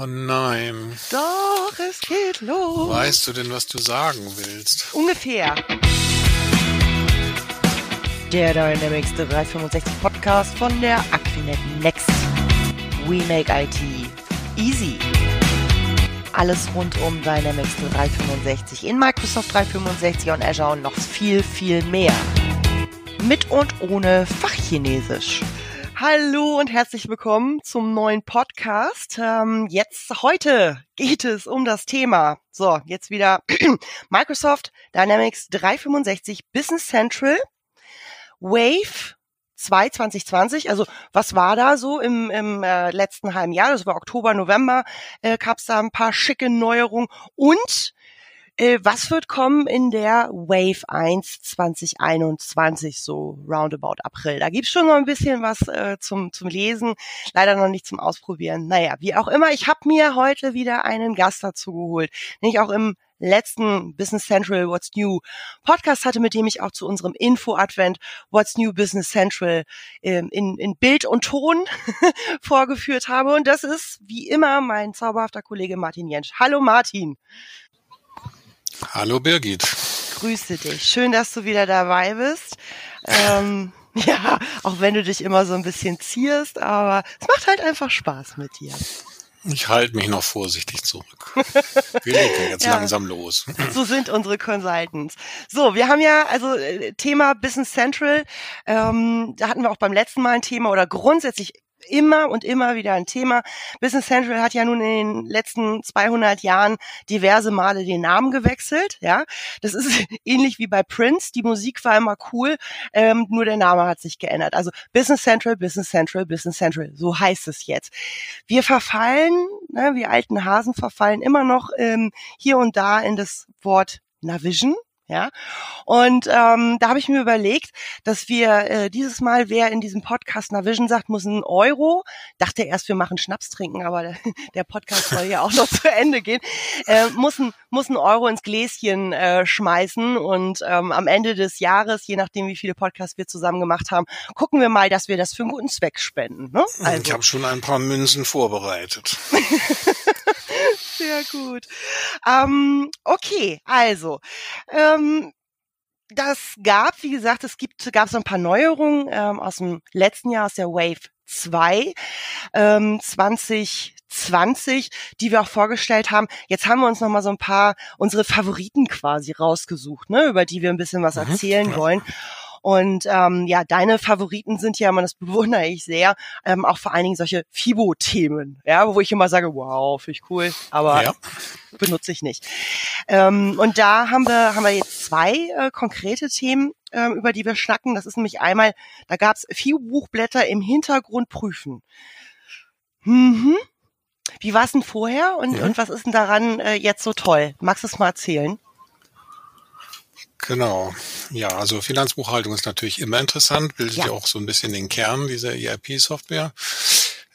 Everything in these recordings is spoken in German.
Oh nein. Doch, es geht los. Weißt du denn, was du sagen willst? Ungefähr. Der Dynamics 365 Podcast von der Aquinet Next. We make IT easy. Alles rund um Dynamics 365 in Microsoft 365 und Azure und noch viel, viel mehr. Mit und ohne Fachchinesisch. Hallo und herzlich willkommen zum neuen Podcast. Ähm, jetzt heute geht es um das Thema. So, jetzt wieder Microsoft Dynamics 365 Business Central Wave 2 2020. Also was war da so im, im äh, letzten halben Jahr? Das war Oktober, November. Äh, Gab es da ein paar schicke Neuerungen und was wird kommen in der Wave 1 2021, so roundabout April? Da gibt's schon noch ein bisschen was äh, zum, zum Lesen, leider noch nicht zum Ausprobieren. Naja, wie auch immer, ich habe mir heute wieder einen Gast dazu geholt, den ich auch im letzten Business Central What's New Podcast hatte, mit dem ich auch zu unserem Info-Advent What's New Business Central ähm, in, in Bild und Ton vorgeführt habe. Und das ist wie immer mein zauberhafter Kollege Martin Jentsch. Hallo Martin. Hallo Birgit. Grüße dich. Schön, dass du wieder dabei bist. Ähm, ja, auch wenn du dich immer so ein bisschen zierst, aber es macht halt einfach Spaß mit dir. Ich halte mich noch vorsichtig zurück. Wir legen jetzt ja, langsam los. So sind unsere Consultants. So, wir haben ja also äh, Thema Business Central. Ähm, da hatten wir auch beim letzten Mal ein Thema oder grundsätzlich immer und immer wieder ein Thema. Business Central hat ja nun in den letzten 200 Jahren diverse Male den Namen gewechselt. Ja, das ist ähnlich wie bei Prince. Die Musik war immer cool, ähm, nur der Name hat sich geändert. Also Business Central, Business Central, Business Central. So heißt es jetzt. Wir verfallen, ne, wir alten Hasen verfallen immer noch ähm, hier und da in das Wort Navision. Ja, und ähm, da habe ich mir überlegt, dass wir äh, dieses Mal, wer in diesem Podcast Navision sagt, muss ein Euro. Dachte erst, wir machen Schnaps trinken, aber der, der Podcast soll ja auch noch zu Ende gehen. Äh, muss ein muss ein Euro ins Gläschen äh, schmeißen und ähm, am Ende des Jahres, je nachdem wie viele Podcasts wir zusammen gemacht haben, gucken wir mal, dass wir das für einen guten Zweck spenden. Ne? Also. Ich habe schon ein paar Münzen vorbereitet. Sehr gut. Ähm, okay, also ähm, das gab, wie gesagt, es gibt, gab so ein paar Neuerungen ähm, aus dem letzten Jahr, aus der Wave 2, ähm, 2020, die wir auch vorgestellt haben. Jetzt haben wir uns noch mal so ein paar unsere Favoriten quasi rausgesucht, ne, über die wir ein bisschen was mhm, erzählen wollen. Und ähm, ja, deine Favoriten sind ja, man das bewundere ich sehr, ähm, auch vor allen Dingen solche FIBO-Themen, ja, wo ich immer sage, wow, finde ich cool, aber ja. benutze ich nicht. Ähm, und da haben wir haben wir jetzt zwei äh, konkrete Themen, ähm, über die wir schnacken. Das ist nämlich einmal, da gab es FIBO-Buchblätter im Hintergrund prüfen. Mhm. Wie war es denn vorher und, ja. und was ist denn daran äh, jetzt so toll? Magst du es mal erzählen? Genau. Ja, also Finanzbuchhaltung ist natürlich immer interessant, bildet ja, ja auch so ein bisschen den Kern dieser ERP-Software.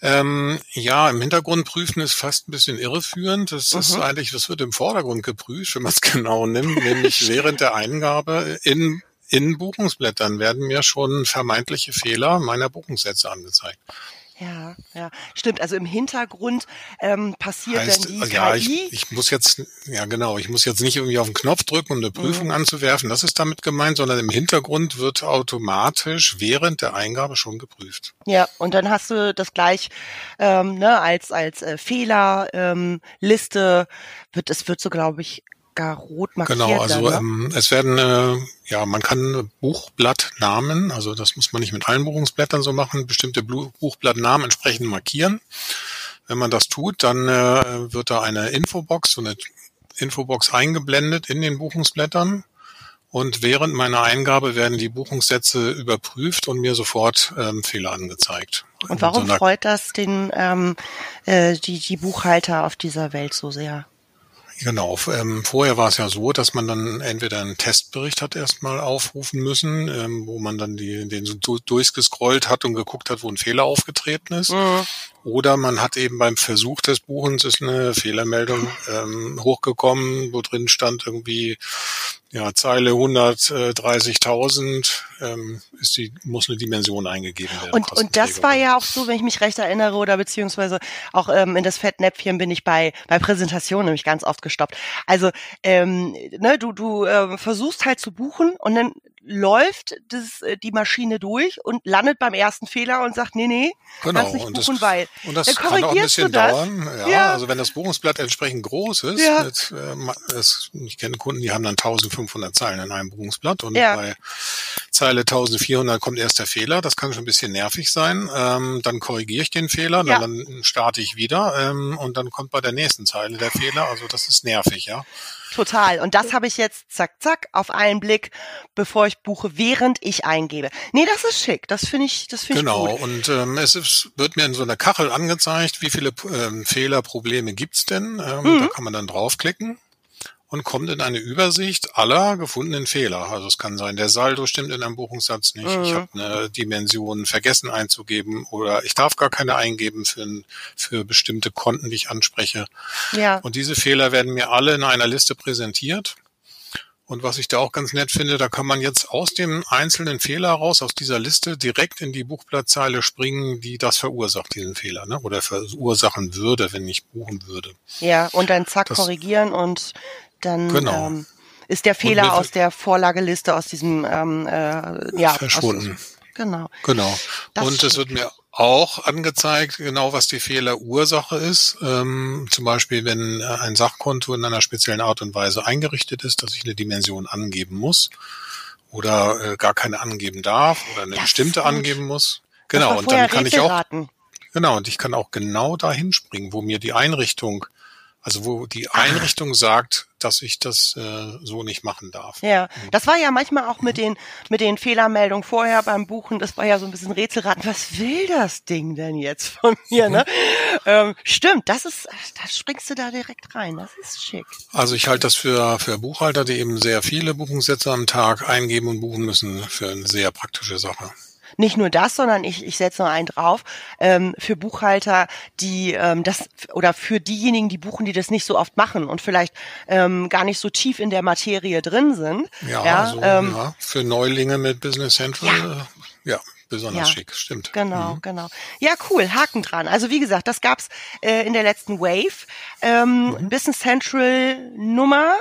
Ähm, ja, im Hintergrund prüfen ist fast ein bisschen irreführend. Das mhm. ist eigentlich, das wird im Vordergrund geprüft, wenn man es genau nimmt, nämlich während der Eingabe in, in Buchungsblättern werden mir schon vermeintliche Fehler meiner Buchungssätze angezeigt. Ja, ja, stimmt. Also im Hintergrund ähm, passiert heißt, dann die ja, KI. Ich, ich muss jetzt, ja genau, ich muss jetzt nicht irgendwie auf den Knopf drücken, um eine Prüfung mhm. anzuwerfen, das ist damit gemeint, sondern im Hintergrund wird automatisch während der Eingabe schon geprüft. Ja, und dann hast du das gleich ähm, ne, als als äh, Fehlerliste ähm, Liste wird es wird so glaube ich gar rot markiert. Genau, also ne? ähm, es werden, äh, ja, man kann Buchblattnamen, also das muss man nicht mit allen Buchungsblättern so machen, bestimmte Buchblattnamen entsprechend markieren. Wenn man das tut, dann äh, wird da eine Infobox, so eine Infobox eingeblendet in den Buchungsblättern. Und während meiner Eingabe werden die Buchungssätze überprüft und mir sofort ähm, Fehler angezeigt. Und warum so freut das den ähm, äh, die, die Buchhalter auf dieser Welt so sehr? Genau. Ähm, vorher war es ja so, dass man dann entweder einen Testbericht hat erstmal aufrufen müssen, ähm, wo man dann die, den so durchgescrollt hat und geguckt hat, wo ein Fehler aufgetreten ist. Mhm. Oder man hat eben beim Versuch des Buchens ist eine Fehlermeldung ähm, hochgekommen, wo drin stand irgendwie, ja, Zeile 130.000 ähm, ist die, muss eine Dimension eingegeben werden. Und, und das war ja auch so, wenn ich mich recht erinnere, oder beziehungsweise auch ähm, in das Fettnäpfchen bin ich bei, bei Präsentationen nämlich ganz oft gestoppt. Also ähm, ne, du, du äh, versuchst halt zu buchen und dann läuft das, äh, die Maschine durch und landet beim ersten Fehler und sagt, nee, nee, genau. kannst nicht und buchen, das, weil. Und das dann kann auch ein bisschen dauern. Ja, Ja. Also wenn das Buchungsblatt entsprechend groß ist, Ja. mit, äh, es, ich kenne Kunden, die haben dann 1500 Zeilen in einem Buchungsblatt und Ja. bei Zeile 1400 kommt erst der Fehler. Das kann schon ein bisschen nervig sein. Ähm, dann korrigiere ich den Fehler, Ja. dann, dann starte ich wieder ähm, und dann kommt bei der nächsten Zeile der Fehler. Also das ist nervig, ja. Total. Und das habe ich jetzt zack, zack auf einen Blick, bevor ich buche, während ich eingebe. Nee, das ist schick. Das finde ich, das finde Genau, ich gut. und ähm, es ist, wird mir in so einer Kachel angezeigt, wie viele ähm, Fehler, Probleme gibt's denn. Ähm, Mhm. Da kann man dann draufklicken und kommt in eine Übersicht aller gefundenen Fehler. Also es kann sein, der Saldo stimmt in einem Buchungssatz nicht, ich Mhm. habe eine Dimension vergessen einzugeben oder ich darf gar keine eingeben für, für bestimmte Konten, die ich anspreche. Ja. Und diese Fehler werden mir alle in einer Liste präsentiert. Und was ich da auch ganz nett finde, da kann man jetzt aus dem einzelnen Fehler raus, aus dieser Liste, direkt in die Buchblattzeile springen, die das verursacht, diesen Fehler, ne? oder verursachen würde, wenn ich buchen würde. Ja. Und dann zack, Das- korrigieren und dann Genau. ähm, ist der Fehler aus der Vorlageliste, aus diesem ähm, äh, ja, Verschwunden. Aus, genau. Genau. Das und es wird mir auch angezeigt, genau was die Fehlerursache ist. Ähm, zum Beispiel, wenn ein Sachkonto in einer speziellen Art und Weise eingerichtet ist, dass ich eine Dimension angeben muss oder äh, gar keine angeben darf oder eine Das bestimmte angeben muss. Genau, und dann kann ich auch, genau, und ich kann auch genau dahin springen, wo mir die Einrichtung, also wo die Einrichtung sagt, dass ich das äh, so nicht machen darf. Ja, das war ja manchmal auch mit den mit den Fehlermeldungen vorher beim Buchen. Das war ja so ein bisschen Rätselraten. Was will das Ding denn jetzt von mir? Ne? Ähm, stimmt, das ist, da springst du da direkt rein. Das ist schick. Also ich halte das für, für Buchhalter, die eben sehr viele Buchungssätze am Tag eingeben und buchen müssen, für eine sehr praktische Sache. Nicht nur das, sondern ich, ich setze noch einen drauf ähm, für Buchhalter, die ähm, das oder für diejenigen, die buchen, die das nicht so oft machen und vielleicht ähm, gar nicht so tief in der Materie drin sind. Ja, Ja, also ähm, ja, für Neulinge mit Business Central, ja, ja besonders Ja. schick, stimmt. Genau, genau. Ja, cool, Haken dran. Also wie gesagt, das gab's äh, in der letzten Wave. Ähm, Business Central Nummer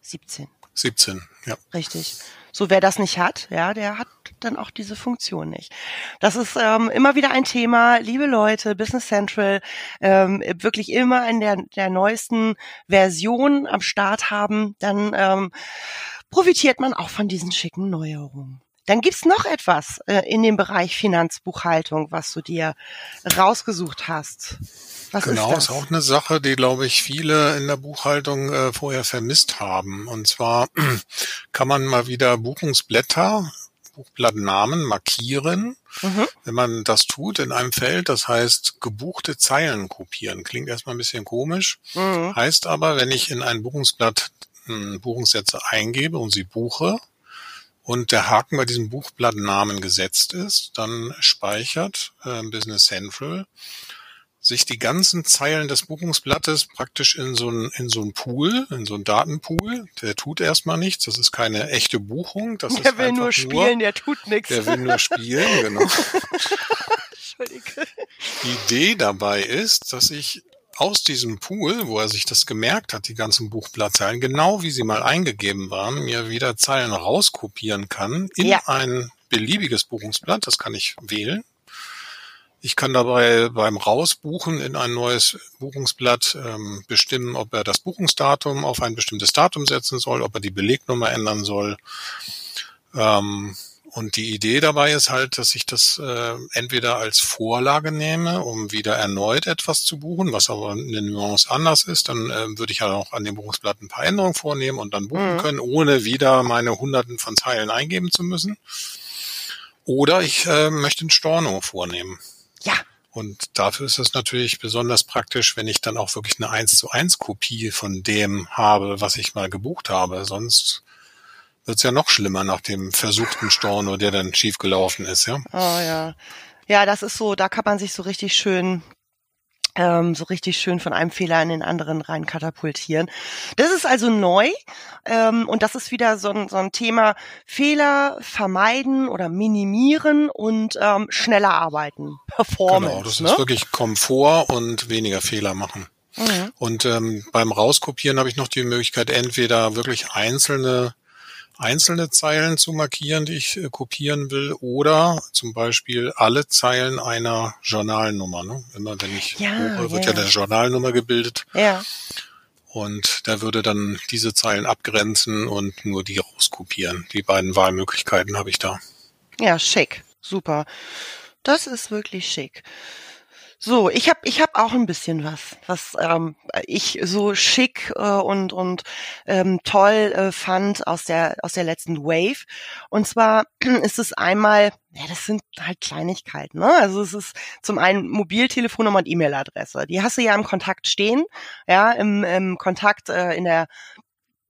17, 17, ja. richtig. So wer das nicht hat, ja, der hat dann auch diese Funktion nicht. Das ist ähm, immer wieder ein Thema, liebe Leute, Business Central ähm, wirklich immer in der, der neuesten Version am Start haben, dann ähm, profitiert man auch von diesen schicken Neuerungen. Dann gibt's noch etwas äh, in dem Bereich Finanzbuchhaltung, was du dir rausgesucht hast. Was genau, ist das? ist auch eine Sache, die, glaube ich, viele in der Buchhaltung äh, vorher vermisst haben. Und zwar kann man mal wieder Buchungsblätter, Buchblattnamen markieren. Mhm. Wenn man das tut in einem Feld, das heißt gebuchte Zeilen kopieren. Klingt erstmal ein bisschen komisch. Mhm. Heißt aber, wenn ich in ein Buchungsblatt mh, Buchungssätze eingebe und sie buche und der Haken bei diesem Buchblattnamen gesetzt ist, dann speichert äh, Business Central sich die ganzen Zeilen des Buchungsblattes praktisch in so ein in so ein Pool, in so ein Datenpool. Der tut erstmal nichts. Das ist keine echte Buchung. Das Der ist will nur spielen, der tut nichts. Der will nur spielen, genau. Die Idee dabei ist, dass ich aus diesem Pool, wo er sich das gemerkt hat, die ganzen Buchblattzeilen, genau wie sie mal eingegeben waren, mir wieder Zeilen rauskopieren kann in Ja. ein beliebiges Buchungsblatt. Das kann ich wählen. Ich kann dabei beim Rausbuchen in ein neues Buchungsblatt ähm, bestimmen, ob er das Buchungsdatum auf ein bestimmtes Datum setzen soll, ob er die Belegnummer ändern soll. Ähm, und die Idee dabei ist halt, dass ich das äh, entweder als Vorlage nehme, um wieder erneut etwas zu buchen, was aber eine Nuance anders ist. Dann äh, würde ich ja auch an dem Buchungsblatt ein paar Änderungen vornehmen und dann buchen Mhm. können, ohne wieder meine Hunderten von Zeilen eingeben zu müssen. Oder ich äh, möchte ein Storno vornehmen. Ja, Und dafür ist es natürlich besonders praktisch, wenn ich dann auch wirklich eine 1 zu 1 Kopie von dem habe, was ich mal gebucht habe. Sonst wird's ja noch schlimmer nach dem versuchten Storno, der dann schiefgelaufen ist, ja. oh ja. Ja, das ist so, da kann man sich so richtig schön ähm, so richtig schön von einem Fehler in den anderen rein katapultieren. Das ist also neu ähm, und das ist wieder so ein, so ein Thema Fehler vermeiden oder minimieren und ähm, schneller arbeiten. Performance. Genau, das ne? ist wirklich Komfort und weniger Fehler machen. Mhm. Und ähm, beim Rauskopieren habe ich noch die Möglichkeit, entweder wirklich einzelne einzelne Zeilen zu markieren, die ich äh, kopieren will, oder zum Beispiel alle Zeilen einer Journalnummer. Ne? Immer wenn ich Ja, hoche, wird ja, ja, ja. eine Journalnummer gebildet Ja. und der würde dann diese Zeilen abgrenzen und nur die rauskopieren. Die beiden Wahlmöglichkeiten habe ich da. Ja, schick. Super. Das ist wirklich schick. So, ich habe ich hab auch ein bisschen was, was ähm, ich so schick äh, und und ähm, toll äh, fand aus der aus der letzten Wave. Und zwar ist es einmal, ja, das sind halt Kleinigkeiten. Ne? Also es ist zum einen Mobiltelefonnummer und E-Mail-Adresse. Die hast du ja im Kontakt stehen, ja, im, im Kontakt äh, in der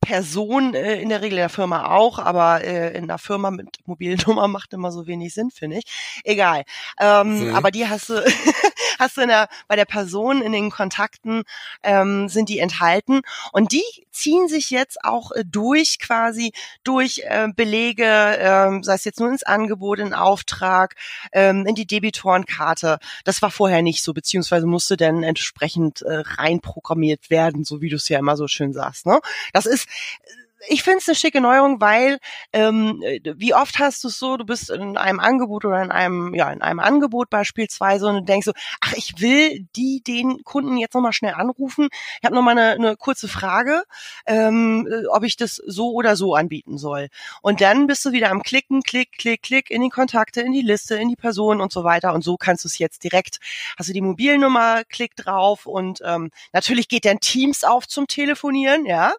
Person äh, in der Regel in der Firma auch, aber äh, in der Firma mit Mobilnummer macht immer so wenig Sinn, finde ich. Egal. Ähm, Mhm. Aber die hast du, hast du in der, bei der Person in den Kontakten ähm, sind die enthalten und die ziehen sich jetzt auch äh, durch quasi durch äh, Belege, ähm, sei es jetzt nur ins Angebot, in Auftrag, ähm, in die Debitorenkarte. Das war vorher nicht so, beziehungsweise musste dann entsprechend äh, reinprogrammiert werden, so wie du es ja immer so schön sagst. Ne? Das ist ich finde es eine schicke Neuerung, weil ähm, äh, wie oft hast du es so, du bist in einem Angebot oder in einem, ja, in einem Angebot beispielsweise und denkst so, ach, ich will die den Kunden jetzt nochmal schnell anrufen. Ich habe nochmal eine, eine kurze Frage, ähm, äh, ob ich das so oder so anbieten soll. Und dann bist du wieder am Klicken, Klick, Klick, Klick in die Kontakte, in die Liste, in die Person und so weiter. Und so kannst du es jetzt direkt, hast du die Mobilnummer, klick drauf und ähm, natürlich geht dann Teams auf zum Telefonieren, ja.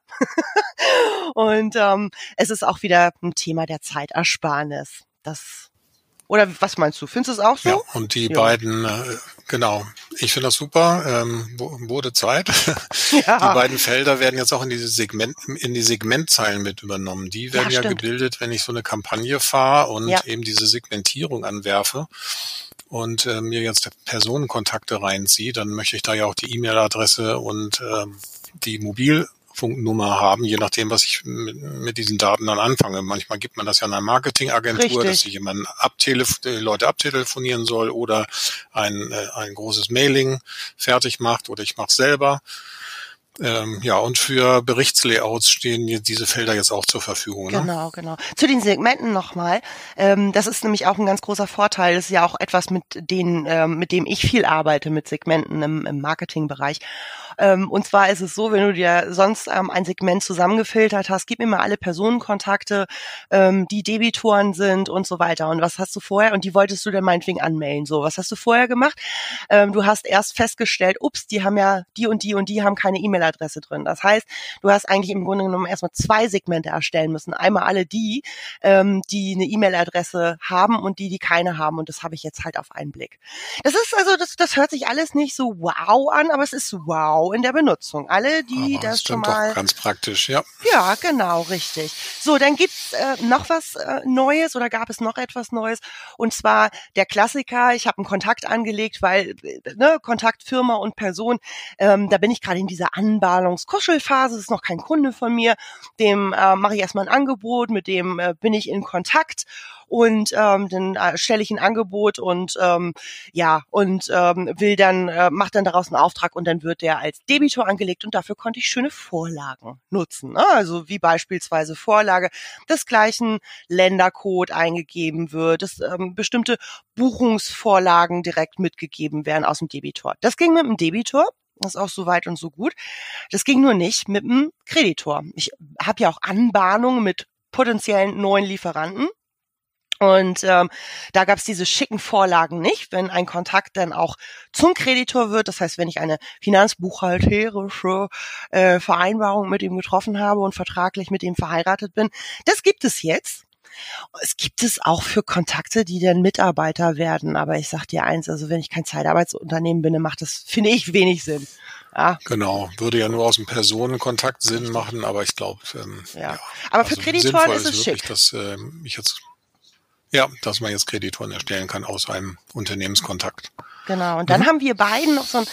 Und ähm, es ist auch wieder ein Thema der Zeitersparnis. Das oder was meinst du? Findest du es auch so? Ja, und die Ja. beiden, äh, genau, ich finde das super, ähm, wurde Zeit. Ja. Die beiden Felder werden jetzt auch in diese Segment, in die Segmentzeilen mit übernommen. Die werden ja, stimmt. gebildet, wenn ich so eine Kampagne fahre und Ja. eben diese Segmentierung anwerfe und äh, mir jetzt Personenkontakte reinziehe, dann möchte ich da ja auch die E-Mail-Adresse und ähm, die Mobilfunknummer haben, je nachdem, was ich mit, mit diesen Daten dann anfange. Manchmal gibt man das ja einer Marketingagentur, dass sich jemand abtelef die Leute abtelefonieren soll oder ein, äh, ein großes Mailing fertig macht oder ich mache es selber. Ähm, ja, und für Berichtslayouts stehen jetzt diese Felder jetzt auch zur Verfügung. Ne? Genau, genau. Zu den Segmenten nochmal. Ähm, das ist nämlich auch ein ganz großer Vorteil. Das ist ja auch etwas, mit denen, ähm, mit dem ich viel arbeite, mit Segmenten im, im Marketingbereich. Ähm, und zwar ist es so, wenn du dir sonst ähm, ein Segment zusammengefiltert hast, gib mir mal alle Personenkontakte, ähm, die Debitoren sind und so weiter. Und was hast du vorher? Und die wolltest du dann meinetwegen anmelden. So, was hast du vorher gemacht? Ähm, du hast erst festgestellt, ups, die haben ja, die und die und die haben keine E-Mail-Adresse drin. Das heißt, du hast eigentlich im Grunde genommen erstmal zwei Segmente erstellen müssen. Einmal alle die, ähm, die eine E-Mail-Adresse haben und die, die keine haben. Und das habe ich jetzt halt auf einen Blick. Das ist also, das, das hört sich alles nicht so wow an, aber es ist wow in der Benutzung. Alle, die Aber das schon mal doch ganz praktisch, ja. ja, genau, richtig. So, dann gibt's äh, noch was äh, Neues oder gab es noch etwas Neues? Und zwar der Klassiker, ich habe einen Kontakt angelegt, weil äh, ne, Kontakt Firma und Person, ähm, da bin ich gerade in dieser Anbahnungskuschelphase, das ist noch kein Kunde von mir, dem äh, mache ich erstmal ein Angebot, mit dem äh, bin ich in Kontakt und ähm, dann äh, stelle ich ein Angebot und ähm, ja und ähm, will dann äh, macht dann daraus einen Auftrag und dann wird der als Debitor angelegt und dafür konnte ich schöne Vorlagen nutzen. Ne? Also wie beispielsweise Vorlage des gleichen Ländercode eingegeben wird, dass ähm, bestimmte Buchungsvorlagen direkt mitgegeben werden aus dem Debitor. Das ging mit dem Debitor. Das ist auch so weit und so gut. Das ging nur nicht mit dem Kreditor. Ich habe ja auch Anbahnungen mit potenziellen neuen Lieferanten. Und ähm, da gab es diese schicken Vorlagen nicht, wenn ein Kontakt dann auch zum Kreditor wird. Das heißt, wenn ich eine finanzbuchhalterische äh, Vereinbarung mit ihm getroffen habe und vertraglich mit ihm verheiratet bin. Das gibt es jetzt. Es gibt es auch für Kontakte, die dann Mitarbeiter werden. Aber ich sag dir eins, also wenn ich kein Zeitarbeitsunternehmen bin, dann macht das, finde ich, wenig Sinn. Ja, Genau, würde ja nur aus dem Personenkontakt Sinn machen, aber ich glaube, ähm, ja. Aber für also Kreditoren ist es wirklich, schick. dass ähm, ich jetzt ja, dass man jetzt Kreditoren erstellen kann aus einem Unternehmenskontakt. genau. Und dann mhm. haben wir beiden noch so ein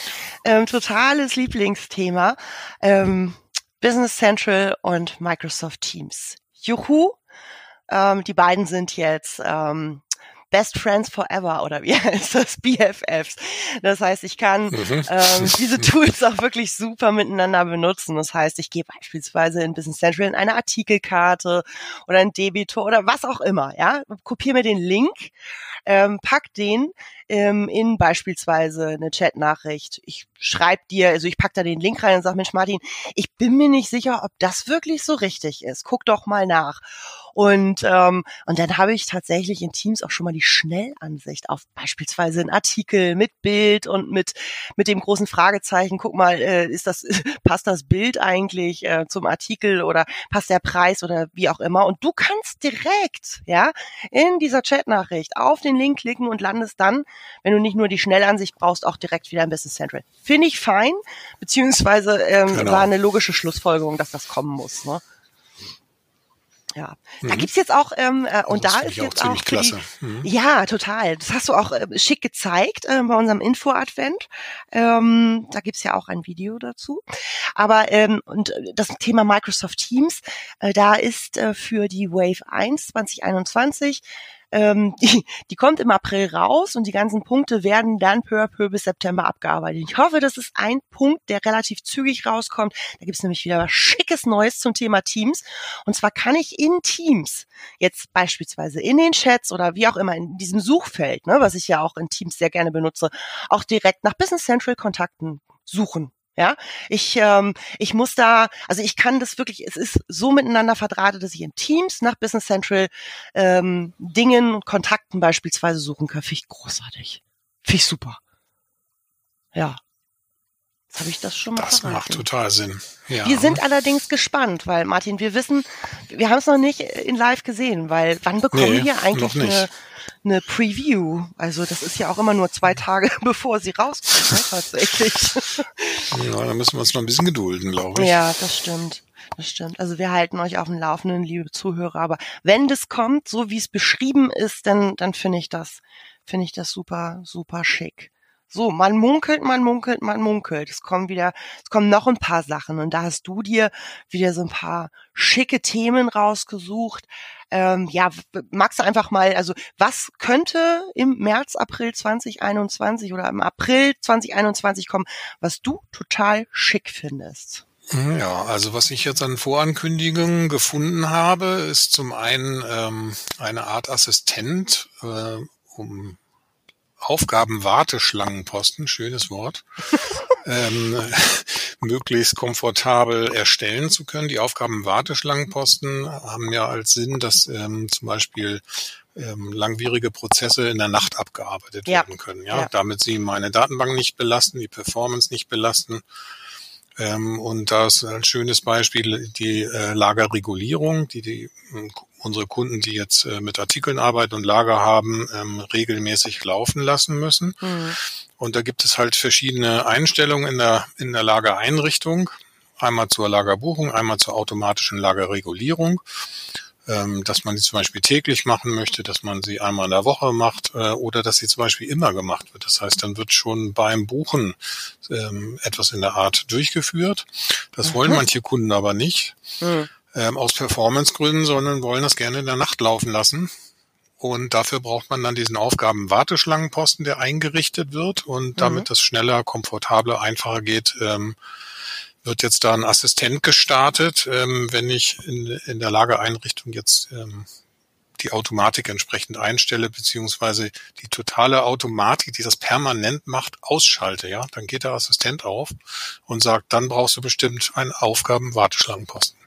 ähm, totales Lieblingsthema. Ähm, Business Central und Microsoft Teams. Juhu! Ähm, die beiden sind jetzt ähm, Best Friends Forever oder wie heißt das? BFFs. Das heißt, ich kann mhm. ähm, diese Tools auch wirklich super miteinander benutzen. Das heißt, ich gehe beispielsweise in Business Central in eine Artikelkarte oder ein Debitor oder was auch immer, ja, kopiere mir den Link, ähm, pack den ähm, in beispielsweise eine Chatnachricht. Ich schreibe dir, also ich pack da den Link rein und sag, Mensch Martin, ich bin mir nicht sicher, ob das wirklich so richtig ist. Guck doch mal nach. Und, ähm, und dann habe ich tatsächlich in Teams auch schon mal die Schnellansicht auf beispielsweise einen Artikel mit Bild und mit, mit dem großen Fragezeichen. Guck mal, äh, ist das, passt das Bild eigentlich äh, zum Artikel oder passt der Preis oder wie auch immer. Und du kannst direkt, ja, in dieser Chatnachricht auf den Link klicken und landest dann wenn du nicht nur die Schnellansicht brauchst, auch direkt wieder im Business Central. Finde ich fein, beziehungsweise ähm, genau. war eine logische Schlussfolgerung, dass das kommen muss. Ne? Ja, mhm. da gibt's jetzt auch ähm, äh, und das da ist jetzt auch, auch die, mhm. ja total. Das hast du auch äh, schick gezeigt äh, bei unserem Info-Advent. Ähm, da gibt's ja auch ein Video dazu. Aber ähm, und äh, das Thema Microsoft Teams, äh, da ist äh, für die Wave 1 2021 ähm, die, die kommt im April raus und die ganzen Punkte werden dann peu à peu bis September abgearbeitet. Ich hoffe, das ist ein Punkt, der relativ zügig rauskommt. Da gibt's nämlich wieder was Schickes Neues zum Thema Teams. Und zwar kann ich in Teams jetzt beispielsweise in den Chats oder wie auch immer in diesem Suchfeld, ne, was ich ja auch in Teams sehr gerne benutze, auch direkt nach Business Central Kontakten suchen. Ja, ich, ähm, ich muss da, also ich kann das wirklich, es ist so miteinander verdrahtet, dass ich in Teams nach Business Central ähm, Dingen und Kontakten beispielsweise suchen kann. Finde ich großartig. Finde ich super. Ja. Jetzt habe ich das schon mal Das verraten. macht total Sinn. Ja. Wir sind allerdings gespannt, weil Martin, wir wissen, wir haben es noch nicht in live gesehen, weil wann bekommen nee, wir eigentlich eine, eine Preview. Also das ist ja auch immer nur zwei Tage, bevor sie rauskommt, ne, tatsächlich. Ja, da müssen wir uns noch ein bisschen gedulden, glaube ich. Ja, das stimmt. Das stimmt. Also wir halten euch auf dem Laufenden, liebe Zuhörer. Aber wenn das kommt, so wie es beschrieben ist, dann, dann finde ich das, finde ich das super, super schick. So, man munkelt, man munkelt, man munkelt. Es kommen wieder, es kommen noch ein paar Sachen und da hast du dir wieder so ein paar schicke Themen rausgesucht. Ähm, ja, magst du einfach mal, also was könnte im März, April 2021 oder im April 2021 kommen, was du total schick findest? Hm, ja, also was ich jetzt an Vorankündigungen gefunden habe, ist zum einen ähm, eine Art Assistent, äh, um Aufgabenwarteschlangenposten, schönes Wort, ähm, möglichst komfortabel erstellen zu können. Die Aufgabenwarteschlangenposten haben ja als Sinn, dass ähm, zum Beispiel ähm, langwierige Prozesse in der Nacht abgearbeitet ja. werden können. Ja? ja, damit sie meine Datenbank nicht belasten, die Performance nicht belasten. Ähm, und da ist ein schönes Beispiel die äh, Lagerregulierung, die die unsere Kunden, die jetzt äh, mit Artikeln arbeiten und Lager haben, ähm, regelmäßig laufen lassen müssen. Mhm. Und da gibt es halt verschiedene Einstellungen in der, in der Lagereinrichtung. Einmal zur Lagerbuchung, einmal zur automatischen Lagerregulierung ähm, dass man sie zum Beispiel täglich machen möchte, dass man sie einmal in der Woche macht äh, oder dass sie zum Beispiel immer gemacht wird. Das heißt, dann wird schon beim Buchen ähm, etwas in der Art durchgeführt. Das mhm. wollen manche Kunden aber nicht. Mhm ähm, aus Performancegründen, sondern wollen das gerne in der Nacht laufen lassen. Und dafür braucht man dann diesen Aufgaben-Warteschlangenposten, der eingerichtet wird. Und damit mhm. das schneller, komfortabler, einfacher geht, ähm, wird jetzt da ein Assistent gestartet. Ähm, wenn ich in, in der Lagereinrichtung jetzt ähm, die Automatik entsprechend einstelle, beziehungsweise die totale Automatik, die das permanent macht, ausschalte, ja, dann geht der Assistent auf und sagt, dann brauchst du bestimmt einen Aufgaben-Warteschlangenposten.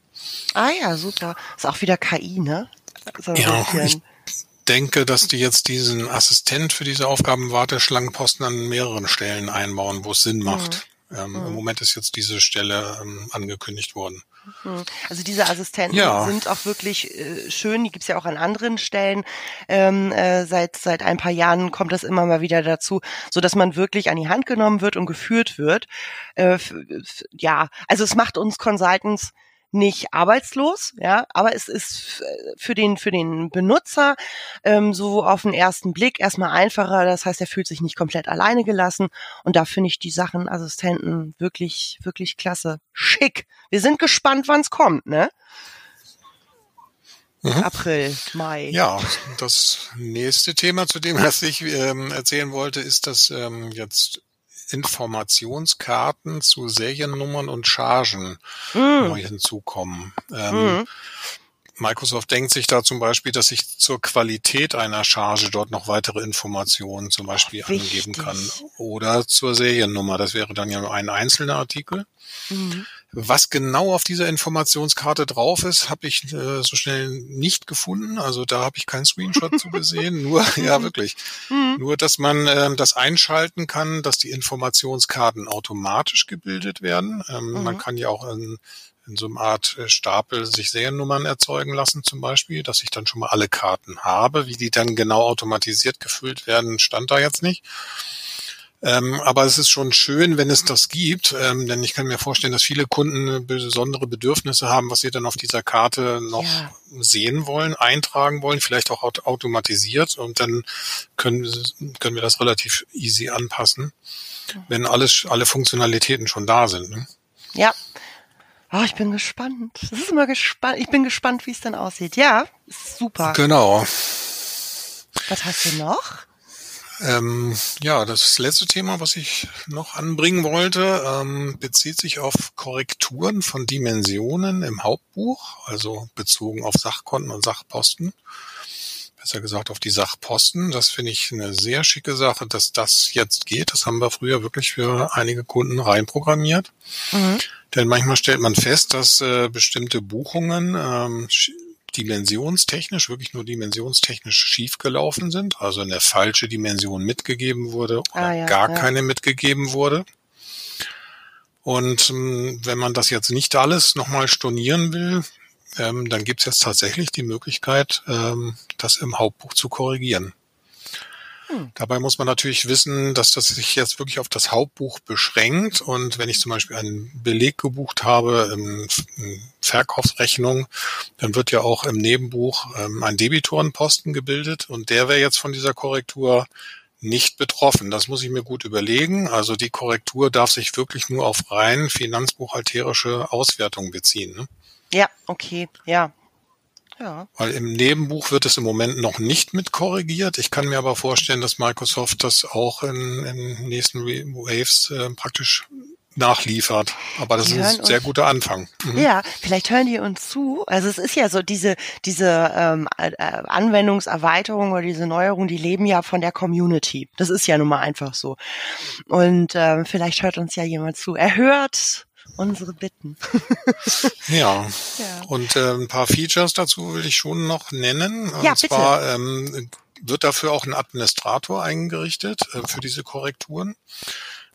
Ah ja, super. Ist auch wieder KI, ne? So ja, ich denke, dass die jetzt diesen Assistent für diese Aufgabenwarteschlangenposten an mehreren Stellen einbauen, wo es Sinn macht. Mhm. Ähm, mhm. Im Moment ist jetzt diese Stelle ähm, angekündigt worden. Mhm. Also diese Assistenten ja. sind auch wirklich äh, schön, die gibt's ja auch an anderen Stellen. Ähm, äh, seit seit ein paar Jahren kommt das immer mal wieder dazu, so dass man wirklich an die Hand genommen wird und geführt wird. Äh, ja, also es macht uns Consultants nicht arbeitslos, ja, aber es ist für den für den Benutzer ähm, so auf den ersten Blick erstmal einfacher. Das heißt, er fühlt sich nicht komplett alleine gelassen und da finde ich die Sachen Assistenten wirklich wirklich klasse, schick. Wir sind gespannt, wann es kommt, ne? Mhm. April, Mai. Ja, das nächste Thema, zu dem was ich ähm, erzählen wollte, ist, dass ähm, jetzt Informationskarten zu Seriennummern und Chargen mm. neu hinzukommen. Ähm, mm. Microsoft denkt sich da zum Beispiel, dass ich zur Qualität einer Charge dort noch weitere Informationen zum Beispiel Wichtig. angeben kann. Oder zur Seriennummer. Das wäre dann ja nur ein einzelner Artikel. Mhm. Was genau auf dieser Informationskarte drauf ist, habe ich äh, so schnell nicht gefunden. Also da habe ich keinen Screenshot zu gesehen. Nur, ja wirklich. Mhm. Nur, dass man äh, das einschalten kann, dass die Informationskarten automatisch gebildet werden. Ähm, mhm. Man kann ja auch in in so einer Art äh, Stapel sich Seriennummern erzeugen lassen zum Beispiel, dass ich dann schon mal alle Karten habe. Wie die dann genau automatisiert gefüllt werden, stand da jetzt nicht. Ähm, aber es ist schon schön, wenn es das gibt, ähm, denn ich kann mir vorstellen, dass viele Kunden besondere Bedürfnisse haben, was sie dann auf dieser Karte noch ja. sehen wollen, eintragen wollen, vielleicht auch automatisiert und dann können, können wir das relativ easy anpassen, wenn alles, alle Funktionalitäten schon da sind. Ne? Ja, Oh, ich bin gespannt. Das ist immer gespannt. Ich bin gespannt, wie es dann aussieht. Ja, super. Genau. Was hast du noch? Ähm, ja, das letzte Thema, was ich noch anbringen wollte, ähm, bezieht sich auf Korrekturen von Dimensionen im Hauptbuch, also bezogen auf Sachkonten und Sachposten. Besser gesagt auf die Sachposten. Das finde ich eine sehr schicke Sache, dass das jetzt geht. Das haben wir früher wirklich für einige Kunden reinprogrammiert. Mhm. Denn manchmal stellt man fest, dass äh, bestimmte Buchungen ähm, dimensionstechnisch, wirklich nur dimensionstechnisch schiefgelaufen sind, also eine falsche Dimension mitgegeben wurde oder ah, ja, gar ja. keine mitgegeben wurde. Und ähm, wenn man das jetzt nicht alles nochmal stornieren will, ähm, dann gibt es jetzt tatsächlich die Möglichkeit, ähm, das im Hauptbuch zu korrigieren. Hm. Dabei muss man natürlich wissen, dass das sich jetzt wirklich auf das Hauptbuch beschränkt. Und wenn ich zum Beispiel einen Beleg gebucht habe, in Verkaufsrechnung, dann wird ja auch im Nebenbuch ähm, ein Debitorenposten gebildet und der wäre jetzt von dieser Korrektur nicht betroffen. Das muss ich mir gut überlegen. Also die Korrektur darf sich wirklich nur auf rein finanzbuchhalterische Auswertungen beziehen. Ne? Ja, okay, ja. Ja. Weil im Nebenbuch wird es im Moment noch nicht mit korrigiert. Ich kann mir aber vorstellen, dass Microsoft das auch in, in nächsten Waves äh, praktisch nachliefert. Aber das die ist ein sehr guter Anfang. Mhm. Ja, vielleicht hören die uns zu. Also es ist ja so, diese, diese ähm, äh, Anwendungserweiterung oder diese Neuerung, die leben ja von der Community. Das ist ja nun mal einfach so. Und ähm, vielleicht hört uns ja jemand zu. Er hört unsere Bitten. ja. ja. Und äh, ein paar Features dazu will ich schon noch nennen. Und ja, zwar ähm, wird dafür auch ein Administrator eingerichtet äh, für diese Korrekturen.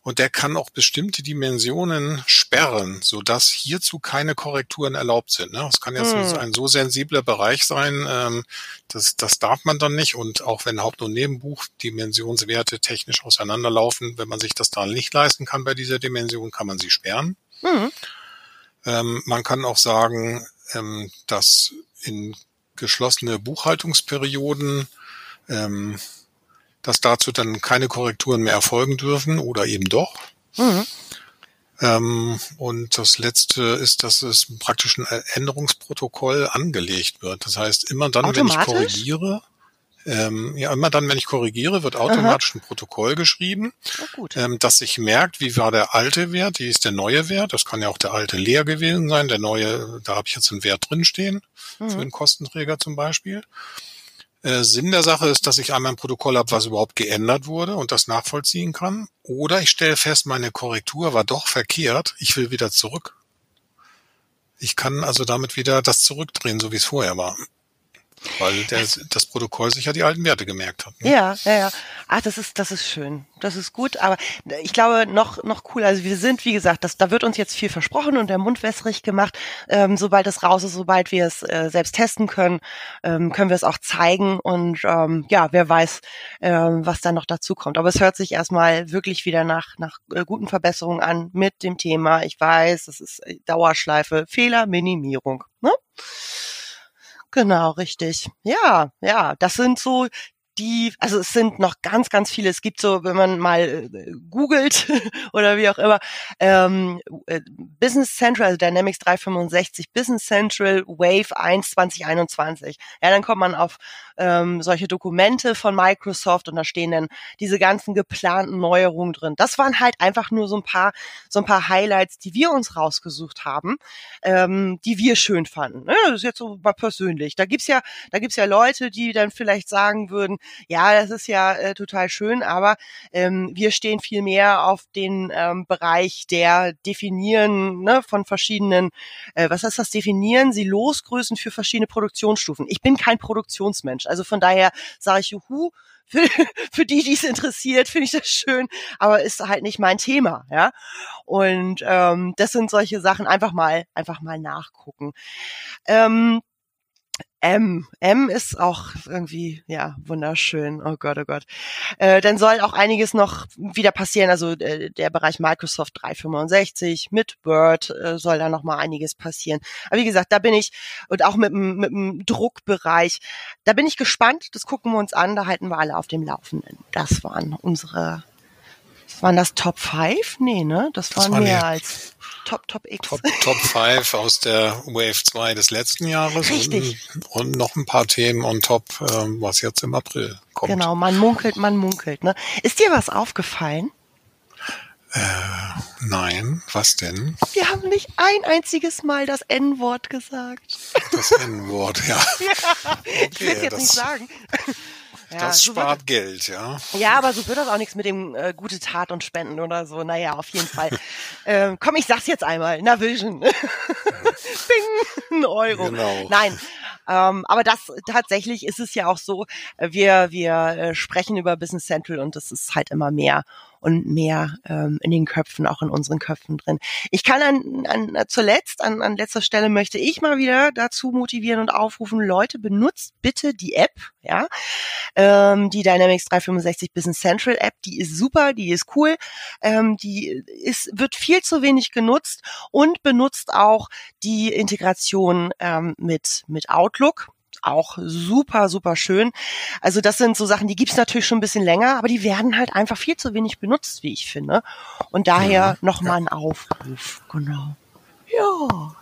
Und der kann auch bestimmte Dimensionen sperren, so dass hierzu keine Korrekturen erlaubt sind. Ne? Es kann jetzt hm. ein so sensibler Bereich sein, ähm, das, das darf man dann nicht. Und auch wenn Haupt- und Nebenbuch Dimensionswerte technisch auseinanderlaufen, wenn man sich das da nicht leisten kann bei dieser Dimension, kann man sie sperren. Mhm. Ähm, man kann auch sagen, ähm, dass in geschlossene Buchhaltungsperioden, ähm, dass dazu dann keine Korrekturen mehr erfolgen dürfen oder eben doch. Mhm. Ähm, und das letzte ist, dass es praktisch ein Änderungsprotokoll angelegt wird. Das heißt, immer dann, wenn ich korrigiere, ähm, ja, immer dann, wenn ich korrigiere, wird automatisch Aha. ein Protokoll geschrieben, oh, ähm, dass sich merkt, wie war der alte Wert, wie ist der neue Wert. Das kann ja auch der alte leer gewesen sein. Der neue, da habe ich jetzt einen Wert drinstehen, mhm. für den Kostenträger zum Beispiel. Äh, Sinn der Sache ist, dass ich einmal ein Protokoll habe, was überhaupt geändert wurde und das nachvollziehen kann. Oder ich stelle fest, meine Korrektur war doch verkehrt. Ich will wieder zurück. Ich kann also damit wieder das zurückdrehen, so wie es vorher war. Weil der, das Protokoll sich ja die alten Werte gemerkt hat. Ne? Ja, ja, ja. Ach, das ist, das ist schön. Das ist gut. Aber ich glaube, noch, noch cooler. Also wir sind, wie gesagt, das, da wird uns jetzt viel versprochen und der Mund wässrig gemacht. Ähm, sobald es raus ist, sobald wir es äh, selbst testen können, ähm, können wir es auch zeigen. Und ähm, ja, wer weiß, ähm, was dann noch dazu kommt. Aber es hört sich erstmal wirklich wieder nach, nach äh, guten Verbesserungen an mit dem Thema. Ich weiß, das ist äh, Dauerschleife, Fehlerminimierung. Ne? Genau, richtig. Ja, ja, das sind so die, also es sind noch ganz, ganz viele. Es gibt so, wenn man mal äh, googelt oder wie auch immer, ähm, äh, Business Central, also Dynamics 365, Business Central Wave 1 2021. Ja, dann kommt man auf ähm, solche Dokumente von Microsoft und da stehen dann diese ganzen geplanten Neuerungen drin. Das waren halt einfach nur so ein paar, so ein paar Highlights, die wir uns rausgesucht haben, ähm, die wir schön fanden. Ja, das ist jetzt so mal persönlich. Da gibt's ja, da gibt's ja Leute, die dann vielleicht sagen würden, ja, das ist ja äh, total schön, aber ähm, wir stehen viel mehr auf den ähm, Bereich der Definieren ne, von verschiedenen, äh, was heißt das, Definieren Sie Losgrößen für verschiedene Produktionsstufen. Ich bin kein Produktionsmensch, also von daher sage ich, juhu, für, für die, die es interessiert, finde ich das schön, aber ist halt nicht mein Thema, ja. Und ähm, das sind solche Sachen, einfach mal, einfach mal nachgucken. Ähm, M. M ist auch irgendwie, ja, wunderschön. Oh Gott, oh Gott. Äh, dann soll auch einiges noch wieder passieren. Also äh, der Bereich Microsoft 365 mit Word äh, soll da noch mal einiges passieren. Aber wie gesagt, da bin ich, und auch mit, mit dem Druckbereich, da bin ich gespannt. Das gucken wir uns an. Da halten wir alle auf dem Laufenden. Das waren unsere, waren das Top 5? Nee, ne? Das, das waren mehr als Top, Top X. Top, Top 5 aus der Wave 2 des letzten Jahres. Richtig. Und, und noch ein paar Themen on top, ähm, was jetzt im April kommt. Genau, man munkelt, man munkelt. Ne? Ist dir was aufgefallen? Äh, nein, was denn? Wir haben nicht ein einziges Mal das N-Wort gesagt. Das N-Wort, ja. ja. Okay, ich will es jetzt nicht sagen. Ja, das so spart Geld, ja. Ja, aber so wird das auch nichts mit dem äh, gute Tat und Spenden oder so. Naja, auf jeden Fall. ähm, komm, ich sag's jetzt einmal. Navision. Bing, ein Euro. Genau. Nein, ähm, aber das tatsächlich ist es ja auch so, äh, wir, wir äh, sprechen über Business Central und das ist halt immer mehr und mehr ähm, in den Köpfen, auch in unseren Köpfen drin. Ich kann an, an zuletzt, an, an letzter Stelle möchte ich mal wieder dazu motivieren und aufrufen, Leute, benutzt bitte die App, ja, ähm, die Dynamics 365 Business Central App, die ist super, die ist cool, ähm, die ist, wird viel zu wenig genutzt und benutzt auch die Integration ähm, mit, mit Outlook auch super, super schön. Also das sind so Sachen, die gibt's natürlich schon ein bisschen länger, aber die werden halt einfach viel zu wenig benutzt, wie ich finde. Und daher ja, nochmal ja. ein Aufruf. Genau. Ja.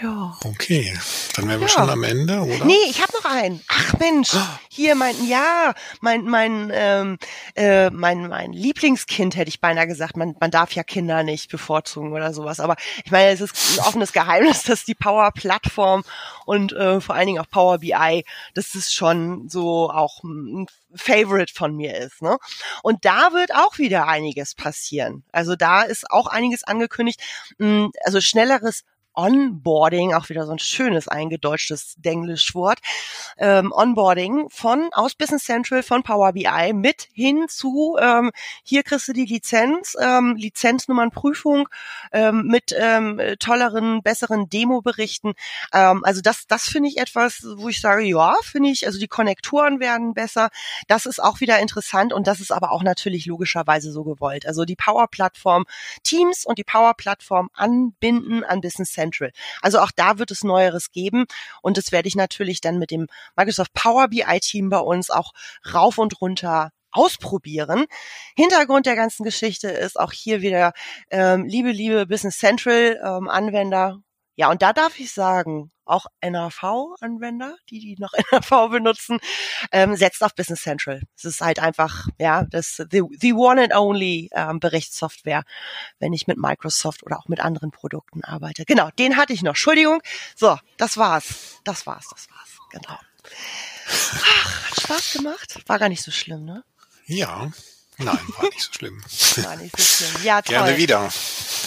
Ja. Okay, dann wären wir ja. schon am Ende, oder? Nee, ich habe noch einen. Ach Mensch, hier mein, ja, mein, mein, ähm, äh, mein, mein Lieblingskind hätte ich beinahe gesagt. Man, man darf ja Kinder nicht bevorzugen oder sowas. Aber ich meine, es ist ein offenes Geheimnis, dass die Power-Plattform und äh, vor allen Dingen auch Power BI, das ist schon so auch ein Favorite von mir ist. Ne? Und da wird auch wieder einiges passieren. Also da ist auch einiges angekündigt. Hm, also schnelleres Onboarding, auch wieder so ein schönes eingedeutschtes Denglischwort, ähm, Onboarding von aus Business Central von Power BI mit hin zu ähm, hier kriegst du die Lizenz, ähm, Lizenznummernprüfung ähm, mit ähm, tolleren, besseren Demo-Berichten. Ähm, also das, das finde ich etwas, wo ich sage, ja, finde ich, also die Konnektoren werden besser. Das ist auch wieder interessant und das ist aber auch natürlich logischerweise so gewollt. Also die Power-Plattform Teams und die Power-Plattform anbinden an Business Central Central. Also auch da wird es Neueres geben und das werde ich natürlich dann mit dem Microsoft Power BI Team bei uns auch rauf und runter ausprobieren. Hintergrund der ganzen Geschichte ist auch hier wieder, ähm, liebe, liebe Business Central ähm, Anwender, ja, und da darf ich sagen, auch NAV-Anwender, die die noch NAV benutzen, ähm, setzt auf Business Central. Es ist halt einfach, ja, das the, the one and only ähm, Berichtssoftware, wenn ich mit Microsoft oder auch mit anderen Produkten arbeite. Genau, den hatte ich noch. Entschuldigung. So, das war's. Das war's, das war's. Genau. Ach, hat Spaß gemacht. War gar nicht so schlimm, ne? Ja. Nein, war nicht so schlimm. War nicht so schlimm. Ja, toll. Gerne wieder.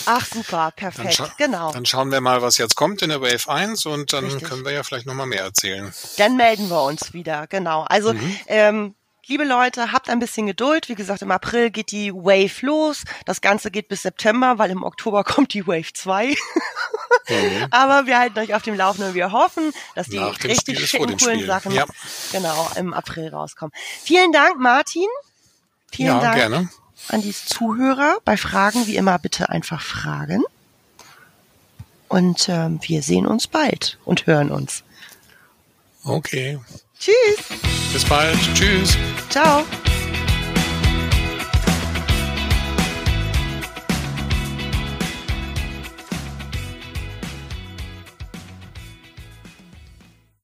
Ach, super, perfekt. Dann genau. Dann schauen wir mal, was jetzt kommt in der Wave 1 und dann Richtig. können wir ja vielleicht nochmal mehr erzählen. Dann melden wir uns wieder, genau. Also, Mhm. ähm, liebe Leute, habt ein bisschen Geduld. Wie gesagt, im April geht die Wave los. Das Ganze geht bis September, weil im Oktober kommt die Wave 2. Mhm. Aber wir halten euch auf dem Laufenden. Wir hoffen, dass die richtig schicken, coolen. Sachen Ja. genau im April rauskommen. Vielen Dank, Martin. Vielen Ja, Dank gerne. an die Zuhörer. Bei Fragen wie immer bitte einfach fragen. Und ähm, wir sehen uns bald und hören uns. Okay. Tschüss. Bis bald. Tschüss. Ciao.